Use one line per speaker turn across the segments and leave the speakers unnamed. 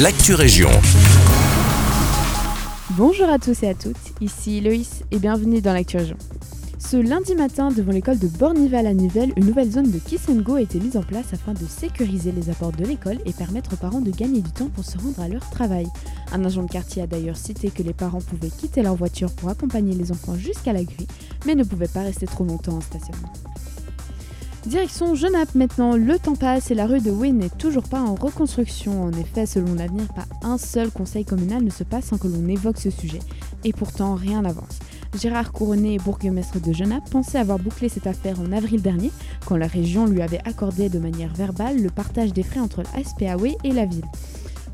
l'actu région.
Bonjour à tous et à toutes, ici Loïs et bienvenue dans l'actu région. Ce lundi matin, devant l'école de Bornival à Nivelles, une nouvelle zone de Kiss a été mise en place afin de sécuriser les apports de l'école et permettre aux parents de gagner du temps pour se rendre à leur travail. Un agent de quartier a d'ailleurs cité que les parents pouvaient quitter leur voiture pour accompagner les enfants jusqu'à la grille, mais ne pouvaient pas rester trop longtemps en stationnement. Direction Genappe maintenant, le temps passe et la rue de Wynne n'est toujours pas en reconstruction. En effet, selon l'avenir, pas un seul conseil communal ne se passe sans que l'on évoque ce sujet. Et pourtant, rien n'avance. Gérard Couronné, bourgmestre de Genappe, pensait avoir bouclé cette affaire en avril dernier, quand la région lui avait accordé de manière verbale le partage des frais entre la SPAW et la ville.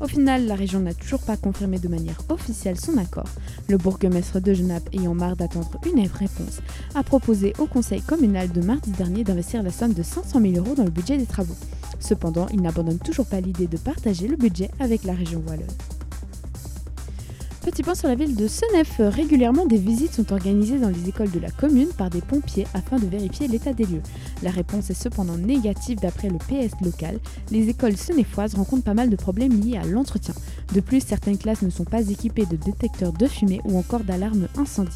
Au final, la région n'a toujours pas confirmé de manière officielle son accord. Le bourgmestre de Genappe, ayant marre d'attendre une réponse, a proposé au conseil communal de mardi dernier d'investir la somme de 500 000 euros dans le budget des travaux. Cependant, il n'abandonne toujours pas l'idée de partager le budget avec la région wallonne. Petit point sur la ville de Senef. Régulièrement, des visites sont organisées dans les écoles de la commune par des pompiers afin de vérifier l'état des lieux. La réponse est cependant négative d'après le PS local. Les écoles senefoises rencontrent pas mal de problèmes liés à l'entretien. De plus, certaines classes ne sont pas équipées de détecteurs de fumée ou encore d'alarmes incendie.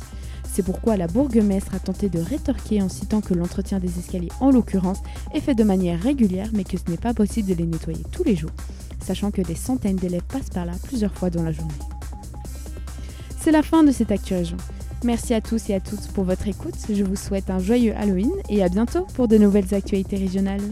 C'est pourquoi la bourgmestre a tenté de rétorquer en citant que l'entretien des escaliers, en l'occurrence, est fait de manière régulière mais que ce n'est pas possible de les nettoyer tous les jours, sachant que des centaines d'élèves passent par là plusieurs fois dans la journée. C'est la fin de cette Actu. Merci à tous et à toutes pour votre écoute. Je vous souhaite un joyeux Halloween et à bientôt pour de nouvelles actualités régionales.